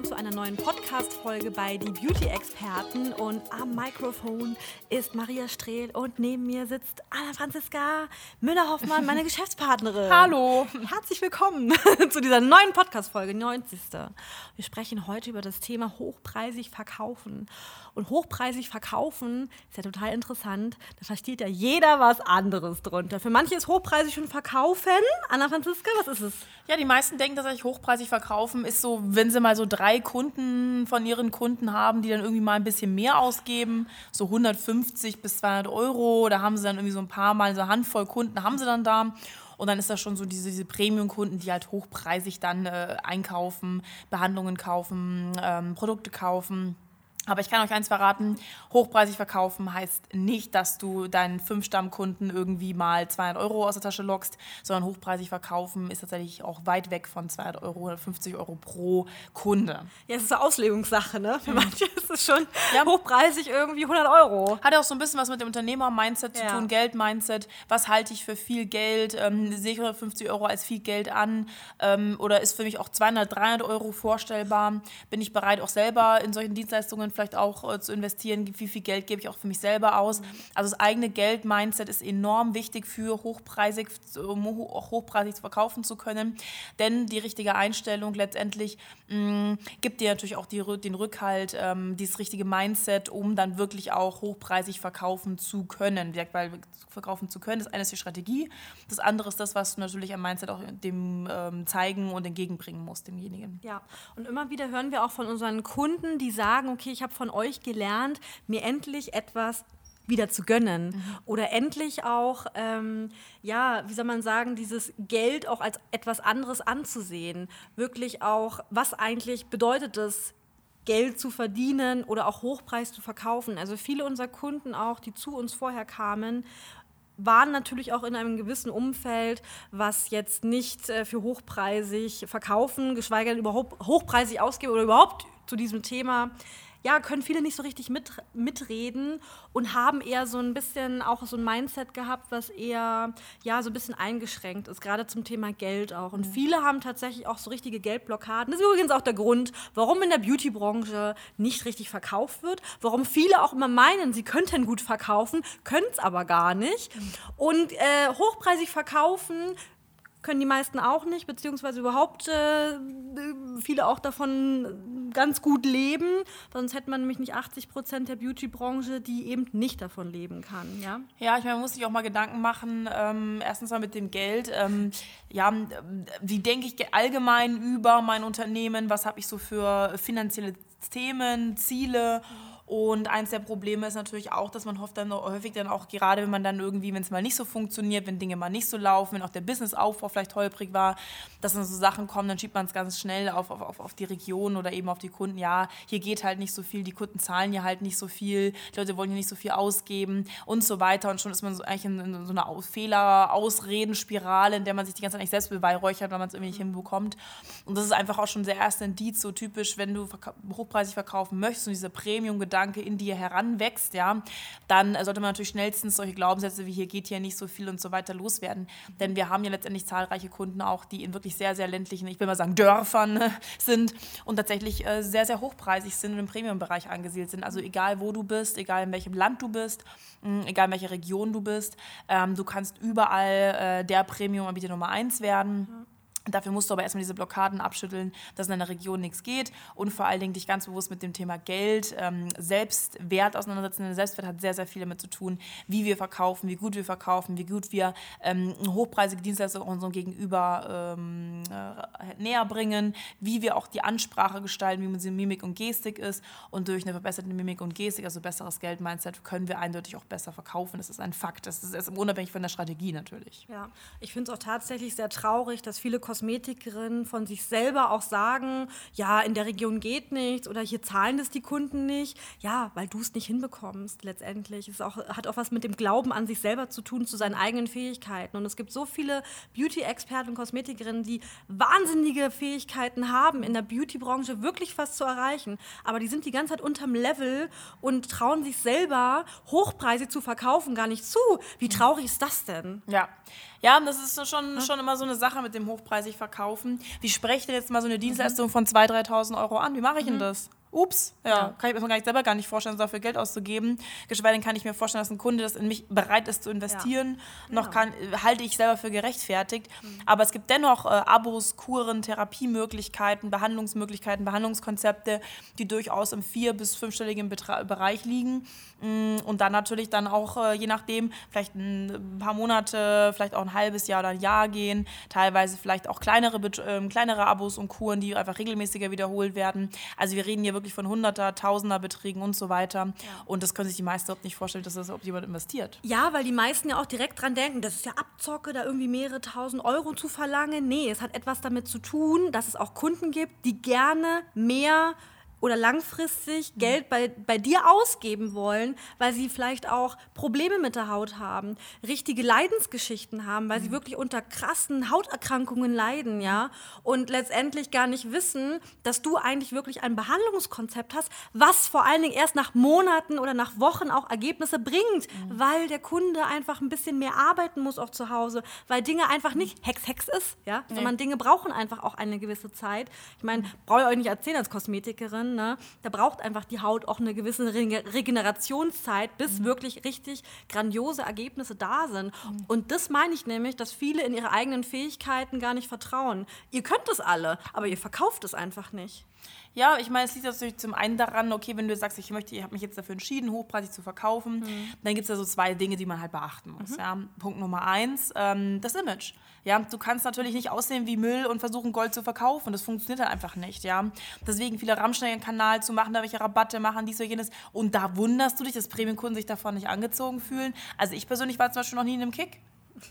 Willkommen zu einer neuen Podcast-Folge bei Die Beauty-Experten. Und am Mikrofon ist Maria Strehl und neben mir sitzt Anna Franziska Müller-Hoffmann, meine Geschäftspartnerin. Hallo. Herzlich willkommen zu dieser neuen Podcast-Folge, 90. Wir sprechen heute über das Thema hochpreisig verkaufen. Und hochpreisig verkaufen ist ja total interessant. Da versteht ja jeder was anderes drunter. Für manche ist hochpreisig schon verkaufen. Anna Franziska, was ist es? Ja, die meisten denken, dass ich hochpreisig verkaufen ist so, wenn sie mal so drei Kunden von ihren Kunden haben, die dann irgendwie mal ein bisschen mehr ausgeben, so 150 bis 200 Euro. Da haben sie dann irgendwie so ein paar Mal so eine Handvoll Kunden haben sie dann da. Und dann ist das schon so diese, diese Premium-Kunden, die halt hochpreisig dann äh, einkaufen, Behandlungen kaufen, ähm, Produkte kaufen. Aber ich kann euch eins verraten, hochpreisig verkaufen heißt nicht, dass du deinen fünf Stammkunden irgendwie mal 200 Euro aus der Tasche lockst, sondern hochpreisig verkaufen ist tatsächlich auch weit weg von 200 Euro oder 50 Euro pro Kunde. Ja, es ist eine Auslegungssache, ne? Für manche ist es schon ja. hochpreisig irgendwie 100 Euro. Hat ja auch so ein bisschen was mit dem Unternehmer-Mindset zu ja. tun, Geld-Mindset. Was halte ich für viel Geld? Ähm, sehe ich 150 Euro als viel Geld an? Ähm, oder ist für mich auch 200, 300 Euro vorstellbar? Bin ich bereit, auch selber in solchen Dienstleistungen vielleicht auch äh, zu investieren, wie viel Geld gebe ich auch für mich selber aus. Also das eigene Geld-Mindset ist enorm wichtig für hochpreisig, um auch hochpreisig verkaufen zu können. Denn die richtige Einstellung letztendlich mh, gibt dir natürlich auch die, den Rückhalt, ähm, dieses richtige Mindset, um dann wirklich auch hochpreisig verkaufen zu können. Weil verkaufen zu können, das eine ist die Strategie, das andere ist das, was du natürlich am Mindset auch dem ähm, zeigen und entgegenbringen musst, demjenigen. Ja, und immer wieder hören wir auch von unseren Kunden, die sagen, okay, ich habe von euch gelernt, mir endlich etwas wieder zu gönnen mhm. oder endlich auch, ähm, ja, wie soll man sagen, dieses Geld auch als etwas anderes anzusehen. Wirklich auch, was eigentlich bedeutet es, Geld zu verdienen oder auch Hochpreis zu verkaufen. Also viele unserer Kunden auch, die zu uns vorher kamen waren natürlich auch in einem gewissen Umfeld, was jetzt nicht äh, für hochpreisig verkaufen, geschweige denn überhaupt hochpreisig ausgeben oder überhaupt zu diesem Thema ja, können viele nicht so richtig mit, mitreden und haben eher so ein bisschen auch so ein Mindset gehabt, was eher ja so ein bisschen eingeschränkt ist, gerade zum Thema Geld auch. Und mhm. viele haben tatsächlich auch so richtige Geldblockaden. Das ist übrigens auch der Grund, warum in der Beauty-Branche nicht richtig verkauft wird, warum viele auch immer meinen, sie könnten gut verkaufen, können es aber gar nicht. Mhm. Und äh, hochpreisig verkaufen können die meisten auch nicht, beziehungsweise überhaupt äh, viele auch davon ganz gut leben. Sonst hätte man nämlich nicht 80 Prozent der Beauty-Branche, die eben nicht davon leben kann. Ja, ja ich meine, man muss sich auch mal Gedanken machen, ähm, erstens mal mit dem Geld. Ähm, ja, wie denke ich allgemein über mein Unternehmen? Was habe ich so für finanzielle Themen, Ziele? Und eins der Probleme ist natürlich auch, dass man hofft dann häufig dann auch, gerade wenn man dann irgendwie, wenn es mal nicht so funktioniert, wenn Dinge mal nicht so laufen, wenn auch der Businessaufbau vielleicht holprig war, dass dann so Sachen kommen, dann schiebt man es ganz schnell auf, auf, auf die Region oder eben auf die Kunden. Ja, hier geht halt nicht so viel, die Kunden zahlen ja halt nicht so viel, die Leute wollen hier nicht so viel ausgeben und so weiter. Und schon ist man so eigentlich in, in so einer Fehler-Ausreden-Spirale, in der man sich die ganze Zeit eigentlich selbst beweihräuchert, weil man es irgendwie nicht hinbekommt. Und das ist einfach auch schon der erste Indiz, so typisch, wenn du hochpreisig verkaufen möchtest und diese Premium-Gedanken Gedanke in dir heranwächst, ja, dann sollte man natürlich schnellstens solche Glaubenssätze wie hier geht hier nicht so viel und so weiter loswerden. Denn wir haben ja letztendlich zahlreiche Kunden auch, die in wirklich sehr, sehr ländlichen, ich will mal sagen, Dörfern äh, sind und tatsächlich äh, sehr, sehr hochpreisig sind und im Premium-Bereich angesiedelt sind. Also egal wo du bist, egal in welchem Land du bist, mh, egal in welcher Region du bist, ähm, du kannst überall äh, der Premium-Anbieter Nummer eins werden. Mhm. Dafür musst du aber erstmal diese Blockaden abschütteln, dass in deiner Region nichts geht und vor allen Dingen dich ganz bewusst mit dem Thema Geld, ähm, Selbstwert auseinandersetzen. Der Selbstwert hat sehr, sehr viel damit zu tun, wie wir verkaufen, wie gut wir verkaufen, wie gut wir ähm, hochpreisige Dienstleistungen unserem Gegenüber ähm, äh, näher bringen, wie wir auch die Ansprache gestalten, wie sie Mimik und Gestik ist. Und durch eine verbesserte Mimik und Gestik, also besseres Geld-Mindset, können wir eindeutig auch besser verkaufen. Das ist ein Fakt. Das ist, unabhängig von der Strategie natürlich. Ja, ich finde es auch tatsächlich sehr traurig, dass viele Kosmetikerinnen von sich selber auch sagen, ja, in der Region geht nichts oder hier zahlen das die Kunden nicht. Ja, weil du es nicht hinbekommst letztendlich. Es auch, hat auch was mit dem Glauben an sich selber zu tun, zu seinen eigenen Fähigkeiten. Und es gibt so viele Beauty-Experten und Kosmetikerinnen, die wahnsinnige Fähigkeiten haben, in der Beauty-Branche wirklich was zu erreichen. Aber die sind die ganze Zeit unterm Level und trauen sich selber hochpreisig zu verkaufen gar nicht zu. Wie traurig ist das denn? Ja. Ja, das ist schon, schon immer so eine Sache mit dem hochpreisig verkaufen. Wie spreche ich denn jetzt mal so eine Dienstleistung von 2.000, 3.000 Euro an? Wie mache ich denn das? Ups, ja, ja, kann ich mir gar nicht selber gar nicht vorstellen, dafür Geld auszugeben. Geschweige denn kann ich mir vorstellen, dass ein Kunde, das in mich bereit ist zu investieren, ja. noch genau. kann, halte ich selber für gerechtfertigt. Mhm. Aber es gibt dennoch äh, Abos, Kuren, Therapiemöglichkeiten, Behandlungsmöglichkeiten, Behandlungskonzepte, die durchaus im vier- bis fünfstelligen Betra Bereich liegen. Mm, und dann natürlich dann auch, äh, je nachdem, vielleicht ein paar Monate, vielleicht auch ein halbes Jahr oder ein Jahr gehen. Teilweise vielleicht auch kleinere, äh, kleinere Abos und Kuren, die einfach regelmäßiger wiederholt werden. Also wir reden hier wirklich von Hunderter, Tausender Beträgen und so weiter. Ja. Und das können sich die meisten überhaupt nicht vorstellen, dass das überhaupt jemand investiert. Ja, weil die meisten ja auch direkt dran denken, das ist ja Abzocke, da irgendwie mehrere tausend Euro zu verlangen. Nee, es hat etwas damit zu tun, dass es auch Kunden gibt, die gerne mehr oder langfristig Geld bei, bei dir ausgeben wollen, weil sie vielleicht auch Probleme mit der Haut haben, richtige Leidensgeschichten haben, weil mhm. sie wirklich unter krassen Hauterkrankungen leiden, ja, und letztendlich gar nicht wissen, dass du eigentlich wirklich ein Behandlungskonzept hast, was vor allen Dingen erst nach Monaten oder nach Wochen auch Ergebnisse bringt, mhm. weil der Kunde einfach ein bisschen mehr arbeiten muss auch zu Hause, weil Dinge einfach nicht Hex Hex ist, ja, nee. sondern Dinge brauchen einfach auch eine gewisse Zeit. Ich meine, brauche ich euch nicht erzählen als Kosmetikerin, ne? Da braucht einfach die Haut auch eine gewisse Regenerationszeit, bis mhm. wirklich richtig grandiose Ergebnisse da sind. Mhm. Und das meine ich nämlich, dass viele in ihre eigenen Fähigkeiten gar nicht vertrauen. Ihr könnt es alle, aber ihr verkauft es einfach nicht. Ja, ich meine, es liegt natürlich zum einen daran, okay, wenn du sagst, ich möchte, ich habe mich jetzt dafür entschieden, hochpreisig zu verkaufen, mhm. dann gibt es ja so zwei Dinge, die man halt beachten muss. Mhm. Ja. Punkt Nummer eins, ähm, das Image. Ja, du kannst natürlich nicht aussehen wie Müll und versuchen Gold zu verkaufen. Das funktioniert dann einfach nicht. Ja, deswegen viele Rammstein-Kanal zu machen, da welche Rabatte machen, dies oder jenes. Und da wunderst du dich, dass Premium-Kunden sich davon nicht angezogen fühlen. Also ich persönlich war zum Beispiel noch nie in einem Kick.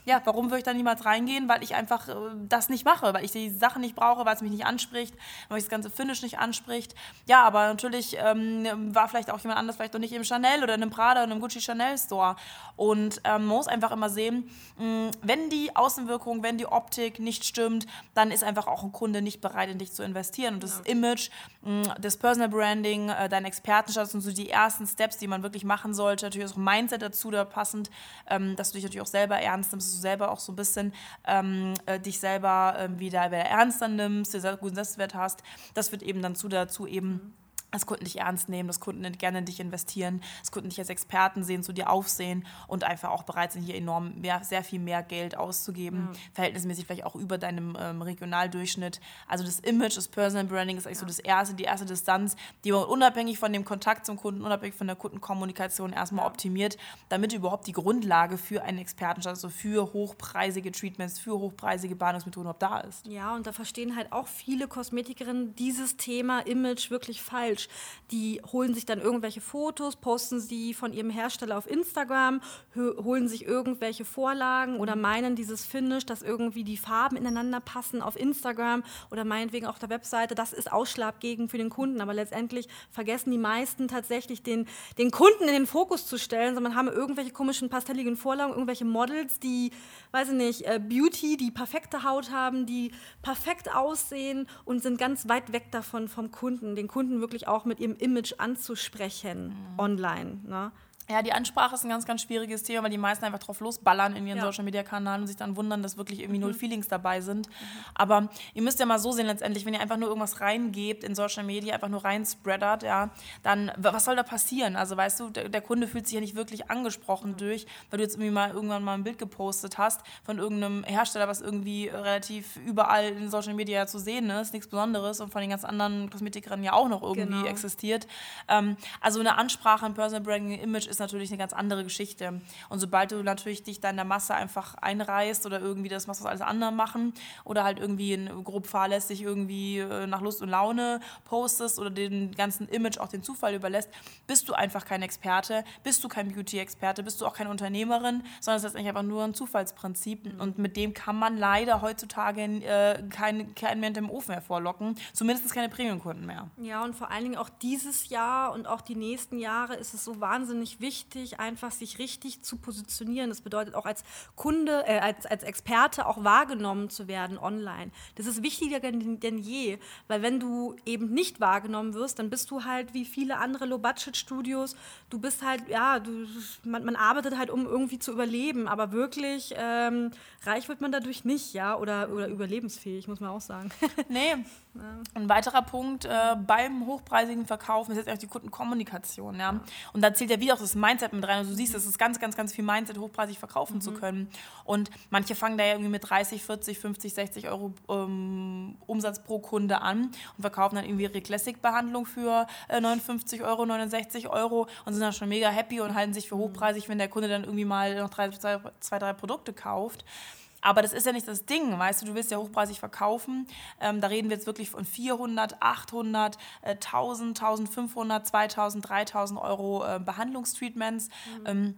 Ja, warum würde ich da niemals reingehen? Weil ich einfach äh, das nicht mache, weil ich die Sachen nicht brauche, weil es mich nicht anspricht, weil mich das ganze Finish nicht anspricht. Ja, aber natürlich ähm, war vielleicht auch jemand anders, vielleicht noch nicht im Chanel oder in einem Prada oder einem Gucci Chanel Store. Und ähm, man muss einfach immer sehen, mh, wenn die Außenwirkung, wenn die Optik nicht stimmt, dann ist einfach auch ein Kunde nicht bereit, in dich zu investieren. Und das ja. Image, mh, das Personal Branding, äh, dein Expertenstatus sind so die ersten Steps, die man wirklich machen sollte. Natürlich auch Mindset dazu da passend, ähm, dass du dich natürlich auch selber ernst nimmst, dass du selber auch so ein bisschen ähm, äh, dich selber äh, wieder, wieder ernster nimmst, dir guten Selbstwert hast. Das wird eben dann zu dazu eben. Dass Kunden dich ernst nehmen, dass Kunden gerne in dich investieren, dass Kunden dich als Experten sehen, zu dir aufsehen und einfach auch bereit sind, hier enorm mehr, sehr viel mehr Geld auszugeben, ja. verhältnismäßig vielleicht auch über deinem ähm, Regionaldurchschnitt. Also das Image, das Personal Branding ist eigentlich ja. so das erste, die erste Distanz, die man unabhängig von dem Kontakt zum Kunden, unabhängig von der Kundenkommunikation erstmal ja. optimiert, damit überhaupt die Grundlage für einen Expertenstatus, also für hochpreisige Treatments, für hochpreisige Behandlungsmethoden überhaupt da ist. Ja, und da verstehen halt auch viele Kosmetikerinnen dieses Thema Image wirklich falsch falsch. Die holen sich dann irgendwelche Fotos, posten sie von ihrem Hersteller auf Instagram, holen sich irgendwelche Vorlagen oder meinen dieses Finish, dass irgendwie die Farben ineinander passen auf Instagram oder meinetwegen auf der Webseite. Das ist ausschlaggebend für den Kunden. Aber letztendlich vergessen die meisten tatsächlich den, den Kunden in den Fokus zu stellen, sondern haben irgendwelche komischen pastelligen Vorlagen, irgendwelche Models, die, weiß ich nicht, äh, Beauty, die perfekte Haut haben, die perfekt aussehen und sind ganz weit weg davon vom Kunden, den Kunden wirklich auch mit ihrem Image anzusprechen mhm. online. Ne? Ja, die Ansprache ist ein ganz, ganz schwieriges Thema, weil die meisten einfach drauf losballern in ihren ja. Social Media Kanälen und sich dann wundern, dass wirklich irgendwie mhm. null Feelings dabei sind. Mhm. Aber ihr müsst ja mal so sehen, letztendlich, wenn ihr einfach nur irgendwas reingebt in Social Media, einfach nur reinspreadert, ja, dann was soll da passieren? Also weißt du, der, der Kunde fühlt sich ja nicht wirklich angesprochen mhm. durch, weil du jetzt irgendwie mal irgendwann mal ein Bild gepostet hast von irgendeinem Hersteller, was irgendwie relativ überall in Social Media zu sehen ist, nichts Besonderes und von den ganz anderen Kosmetikerinnen ja auch noch irgendwie genau. existiert. Ähm, also eine Ansprache, ein Personal Branding Image ist ist natürlich eine ganz andere Geschichte. Und sobald du natürlich dich da in der Masse einfach einreißt oder irgendwie das machst, was alles andere machen oder halt irgendwie in, grob fahrlässig irgendwie äh, nach Lust und Laune postest oder den ganzen Image auch den Zufall überlässt, bist du einfach kein Experte, bist du kein Beauty-Experte, bist du auch keine Unternehmerin, sondern es ist eigentlich einfach nur ein Zufallsprinzip. Mhm. Und mit dem kann man leider heutzutage äh, keinen kein mehr im Ofen hervorlocken, zumindest keine Premium-Kunden mehr. Ja, und vor allen Dingen auch dieses Jahr und auch die nächsten Jahre ist es so wahnsinnig wichtig, einfach sich richtig zu positionieren. Das bedeutet auch als Kunde, äh, als, als Experte auch wahrgenommen zu werden online. Das ist wichtiger denn, denn je, weil wenn du eben nicht wahrgenommen wirst, dann bist du halt wie viele andere Low-Budget-Studios, du bist halt, ja, du, man, man, arbeitet halt, um irgendwie zu überleben, aber wirklich ähm, reich wird man dadurch nicht, ja, oder, oder überlebensfähig, muss man auch sagen. Nee. Ein weiterer Punkt äh, beim hochpreisigen Verkaufen ist jetzt auch die Kundenkommunikation, ja. Und da zählt ja wieder auch das Mindset mit rein. Also du siehst, es ist ganz, ganz, ganz viel Mindset, hochpreisig verkaufen mhm. zu können. Und manche fangen da ja irgendwie mit 30, 40, 50, 60 Euro ähm, Umsatz pro Kunde an und verkaufen dann irgendwie ihre Classic-Behandlung für äh, 59 Euro, 69 Euro und sind dann schon mega happy und halten sich für mhm. hochpreisig, wenn der Kunde dann irgendwie mal noch drei, zwei, zwei drei Produkte kauft. Aber das ist ja nicht das Ding, weißt du, du willst ja hochpreisig verkaufen. Ähm, da reden wir jetzt wirklich von 400, 800, äh, 1000, 1500, 2000, 3000 Euro äh, Behandlungstreatments. Mhm. Ähm,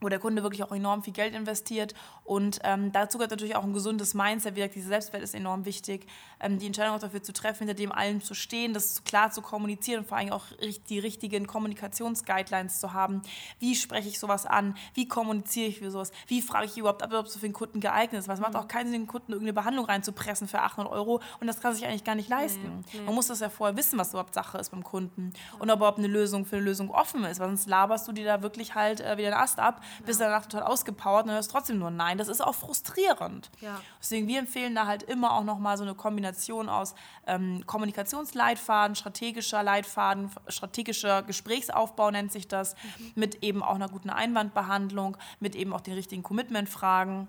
wo der Kunde wirklich auch enorm viel Geld investiert. Und ähm, dazu gehört natürlich auch ein gesundes Mindset. Wie gesagt, diese Selbstwert ist enorm wichtig. Ähm, die Entscheidung auch dafür zu treffen, hinter dem allem zu stehen, das klar zu kommunizieren und vor allem auch die richtigen Kommunikationsguidelines zu haben. Wie spreche ich sowas an? Wie kommuniziere ich für sowas? Wie frage ich überhaupt ab, ob es für den Kunden geeignet ist? Was macht mhm. auch keinen Sinn, den Kunden irgendeine Behandlung reinzupressen für 800 Euro und das kann sich eigentlich gar nicht leisten. Nee, nee. Man muss das ja vorher wissen, was überhaupt Sache ist beim Kunden und ob überhaupt eine Lösung für eine Lösung offen ist, weil sonst laberst du dir da wirklich halt äh, wieder einen Ast ab bist danach total ausgepowert und hörst trotzdem nur Nein. Das ist auch frustrierend. Ja. Deswegen, wir empfehlen da halt immer auch nochmal so eine Kombination aus ähm, Kommunikationsleitfaden, strategischer Leitfaden, strategischer Gesprächsaufbau nennt sich das, mhm. mit eben auch einer guten Einwandbehandlung, mit eben auch den richtigen Commitment-Fragen.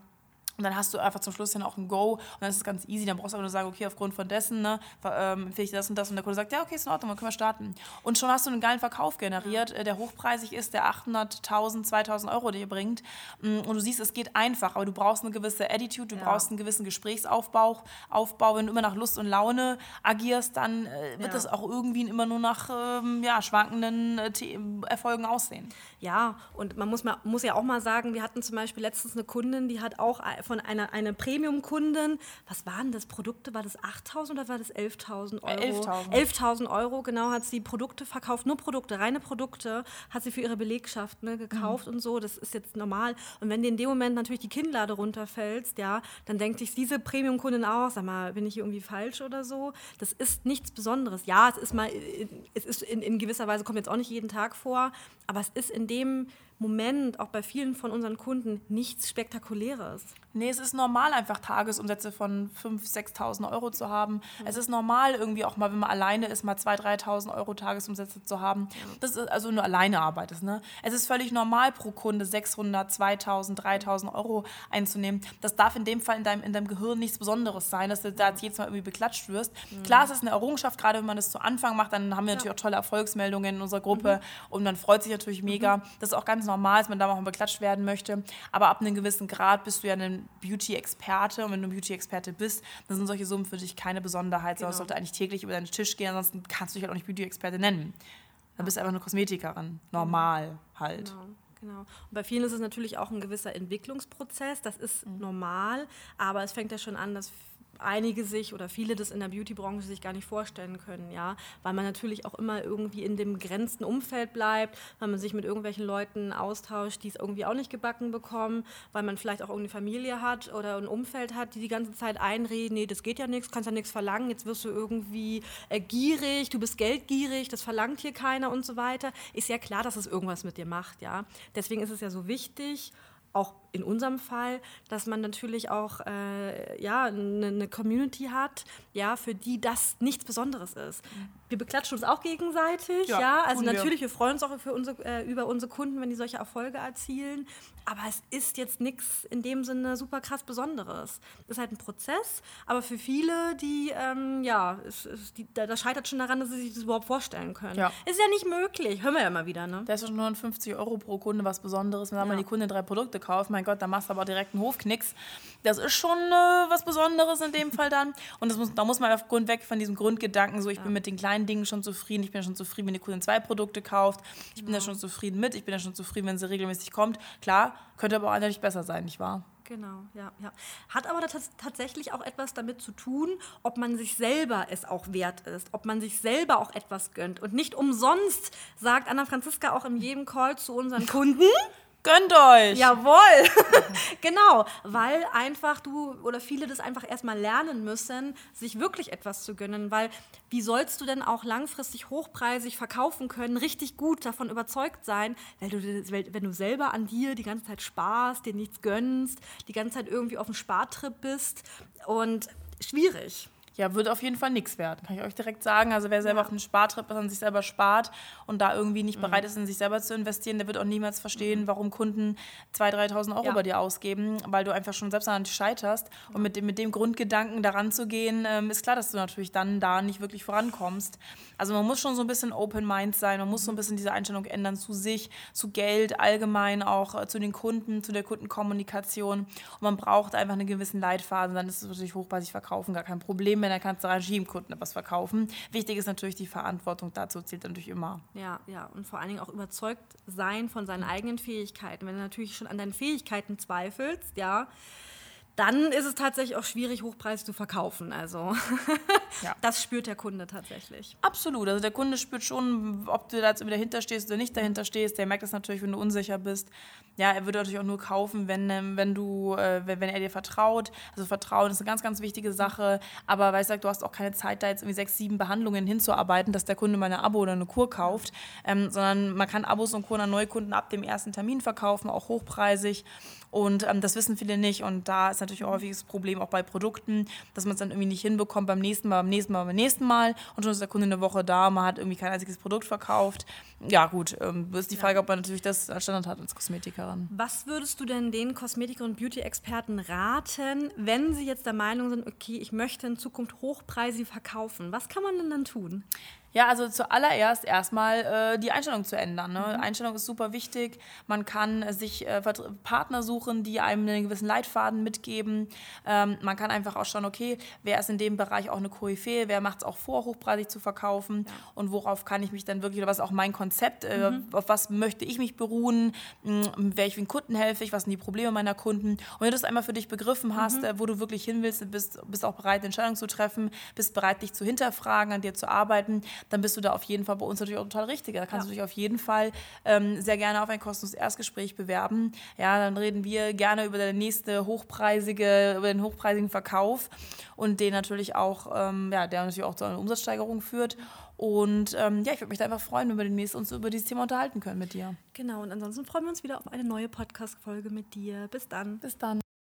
Und dann hast du einfach zum Schluss dann auch ein Go und dann ist es ganz easy. Dann brauchst du einfach nur sagen, okay, aufgrund von dessen ne, ähm, empfehle ich das und das. Und der Kunde sagt, ja, okay, ist in Ordnung, dann können wir starten. Und schon hast du einen geilen Verkauf generiert. Äh, der hochpreisig ist, der 800, 1000, 2000 Euro dir bringt. Mm, und du siehst, es geht einfach, aber du brauchst eine gewisse Attitude, du ja. brauchst einen gewissen Gesprächsaufbau. Aufbau. Wenn du immer nach Lust und Laune agierst, dann äh, wird ja. das auch irgendwie immer nur nach ähm, ja, schwankenden äh, Erfolgen aussehen. Ja, und man muss, mal, muss ja auch mal sagen, wir hatten zum Beispiel letztens eine Kundin, die hat auch von einer, einer Premium-Kundin, was waren das, Produkte, war das 8.000 oder war das 11.000 Euro? 11.000. 11.000 Euro, genau, hat sie Produkte verkauft, nur Produkte, reine Produkte, hat sie für ihre Belegschaft ne, gekauft mhm. und so, das ist jetzt normal. Und wenn dir in dem Moment natürlich die Kinnlade runterfällst, ja, dann denkt sich diese Premium-Kundin auch, sag mal, bin ich hier irgendwie falsch oder so? Das ist nichts Besonderes. Ja, es ist mal, es ist in, in gewisser Weise, kommt jetzt auch nicht jeden Tag vor, aber es ist in dem Moment auch bei vielen von unseren Kunden nichts Spektakuläres. Nee, es ist normal, einfach Tagesumsätze von 5.000, 6.000 Euro zu haben. Mhm. Es ist normal, irgendwie auch mal, wenn man alleine ist, mal 2.000, 3.000 Euro Tagesumsätze zu haben. Das ist also nur alleine arbeitest. Ne? Es ist völlig normal, pro Kunde 600, 2.000, 3.000 Euro einzunehmen. Das darf in dem Fall in deinem, in deinem Gehirn nichts Besonderes sein, dass du da jetzt jedes Mal irgendwie beklatscht wirst. Mhm. Klar, es ist eine Errungenschaft, gerade wenn man das zu Anfang macht, dann haben wir natürlich auch tolle Erfolgsmeldungen in unserer Gruppe mhm. und man freut sich natürlich mega. Mhm. Das ist auch ganz normal, dass man da mal beklatscht werden möchte. Aber ab einem gewissen Grad bist du ja ein Beauty-Experte. Und wenn du ein Beauty-Experte bist, dann sind solche Summen für dich keine Besonderheit, sondern es genau. sollte eigentlich täglich über deinen Tisch gehen. Ansonsten kannst du dich halt auch nicht Beauty-Experte nennen. Dann bist du einfach eine Kosmetikerin. Normal halt. Genau. Genau. Und bei vielen ist es natürlich auch ein gewisser Entwicklungsprozess. Das ist mhm. normal, aber es fängt ja schon an, dass einige sich oder viele das in der Beauty-Branche sich gar nicht vorstellen können, ja, weil man natürlich auch immer irgendwie in dem begrenzten Umfeld bleibt, weil man sich mit irgendwelchen Leuten austauscht, die es irgendwie auch nicht gebacken bekommen, weil man vielleicht auch irgendeine Familie hat oder ein Umfeld hat, die die ganze Zeit einreden, nee, das geht ja nichts, kannst ja nichts verlangen, jetzt wirst du irgendwie äh, gierig, du bist geldgierig, das verlangt hier keiner und so weiter. Ist ja klar, dass es irgendwas mit dir macht, ja. Deswegen ist es ja so wichtig, auch in unserem Fall, dass man natürlich auch äh, ja, eine, eine Community hat, ja, für die das nichts Besonderes ist. Wir beklatschen uns auch gegenseitig, ja. Ja, Also tun wir. natürlich, wir freuen uns auch für unsere, äh, über unsere Kunden, wenn die solche Erfolge erzielen. Aber es ist jetzt nichts in dem Sinne super krass Besonderes. Es ist halt ein Prozess, aber für viele, die, ähm, ja, es, es, die, da, das scheitert schon daran, dass sie sich das überhaupt vorstellen können. Ja. Ist ja nicht möglich. Hören wir ja immer wieder, ne? Da ist schon nur 50 Euro pro Kunde was Besonderes. Wenn man Ja. die Kunde drei Produkte kauft, mein Gott, da machst du aber direkt einen Hofknicks. Das ist schon äh, was Besonderes in dem Fall dann. Und muss, da muss man aufgrund weg von diesem Grundgedanken, so ich bin mit den kleinen Dingen schon zufrieden, ich bin ja schon zufrieden, wenn die Kundin zwei Produkte kauft, ich bin ja schon zufrieden mit, ich bin ja schon zufrieden, wenn sie regelmäßig kommt. Klar, könnte aber auch natürlich besser sein, nicht wahr? Genau, ja, ja. Hat aber tats tatsächlich auch etwas damit zu tun, ob man sich selber es auch wert ist, ob man sich selber auch etwas gönnt. Und nicht umsonst sagt Anna Franziska auch in jedem Call zu unseren Kunden, Gönnt euch! Jawohl, genau, weil einfach du oder viele das einfach erstmal lernen müssen, sich wirklich etwas zu gönnen, weil wie sollst du denn auch langfristig hochpreisig verkaufen können, richtig gut davon überzeugt sein, weil du, wenn du selber an dir die ganze Zeit sparst, dir nichts gönnst, die ganze Zeit irgendwie auf dem Spartrip bist und schwierig. Ja, wird auf jeden Fall nichts wert, kann ich euch direkt sagen. Also wer selber auf einen Spartrip ist, an sich selber spart und da irgendwie nicht bereit ist, in sich selber zu investieren, der wird auch niemals verstehen, warum Kunden 2.000, 3.000 Euro Ja. bei dir ausgeben, weil du einfach schon selbst an dich scheiterst. Und mit dem, mit dem Grundgedanken daran zu gehen, ähm, ist klar, dass du natürlich dann da nicht wirklich vorankommst. Also man muss schon so ein bisschen Open Mind sein, man muss so ein bisschen diese Einstellung ändern zu sich, zu Geld, allgemein auch äh, zu den Kunden, zu der Kundenkommunikation. Und man braucht einfach einen gewissen Leitfaden, dann ist es natürlich hochpreisig verkaufen gar kein Problem mehr, dann kannst du rein Kunden etwas verkaufen. Wichtig ist natürlich die Verantwortung, dazu zählt natürlich immer. Ja, ja, und vor allen Dingen auch überzeugt sein von seinen eigenen Fähigkeiten. Wenn du natürlich schon an deinen Fähigkeiten zweifelst, ja, dann ist es tatsächlich auch schwierig, hochpreisig zu verkaufen. Also Ja. das spürt der Kunde tatsächlich. Absolut. Also der Kunde spürt schon, ob du da jetzt dahinter stehst oder nicht dahinter stehst. Der merkt das natürlich, wenn du unsicher bist. Ja, er würde natürlich auch nur kaufen, wenn, ähm, wenn du, äh, wenn, wenn er dir vertraut. Also Vertrauen ist eine ganz, ganz wichtige Sache. Aber weißt du, du hast auch keine Zeit, da jetzt irgendwie sechs, sieben Behandlungen hinzuarbeiten, dass der Kunde mal eine Abo oder eine Kur kauft. Ähm, sondern man kann Abos und Kuren an Neukunden ab dem ersten Termin verkaufen, auch hochpreisig. Und ähm, das wissen viele nicht. Und da ist natürlich ein häufiges Problem auch bei Produkten, dass man es dann irgendwie nicht hinbekommt beim nächsten Mal, beim nächsten Mal, beim nächsten Mal. Und schon ist der Kunde eine Woche da, man hat irgendwie kein einziges Produkt verkauft. Ja, gut, ähm, ist die Frage, ob man natürlich das als Standard hat als Kosmetikerin. Was würdest du denn den Kosmetik- und Beauty-Experten raten, wenn sie jetzt der Meinung sind, okay, ich möchte in Zukunft hochpreisig verkaufen? Was kann man denn dann tun? Ja, also zuallererst erstmal äh, die Einstellung zu ändern. Ne? Einstellung ist super wichtig. Man kann äh, sich äh, Partner suchen, die einem einen gewissen Leitfaden mitgeben. Ähm, man kann einfach auch schauen, okay, wer ist in dem Bereich auch eine Koryphäe, wer macht es auch vor, hochpreisig zu verkaufen und worauf kann ich mich dann wirklich, oder was ist auch mein Konzept, äh, auf was möchte ich mich beruhen, mh, welchen Kunden helfe ich, was sind die Probleme meiner Kunden. Und wenn du das einmal für dich begriffen hast, äh, wo du wirklich hin willst, bist, bist auch bereit, Entscheidungen zu treffen, bist bereit, dich zu hinterfragen, an dir zu arbeiten, dann bist du da auf jeden Fall bei uns natürlich auch total richtig. Da kannst du dich auf jeden Fall ähm, sehr gerne auf ein kostenloses Erstgespräch bewerben. Ja, dann reden wir gerne über deine nächste hochpreisige, über den hochpreisigen Verkauf und den natürlich auch, ähm, ja, der natürlich auch zu einer Umsatzsteigerung führt. Und ähm, ja, ich würde mich da einfach freuen, wenn wir demnächst uns über dieses Thema unterhalten können mit dir. Genau, und ansonsten freuen wir uns wieder auf eine neue Podcast-Folge mit dir. Bis dann. Bis dann.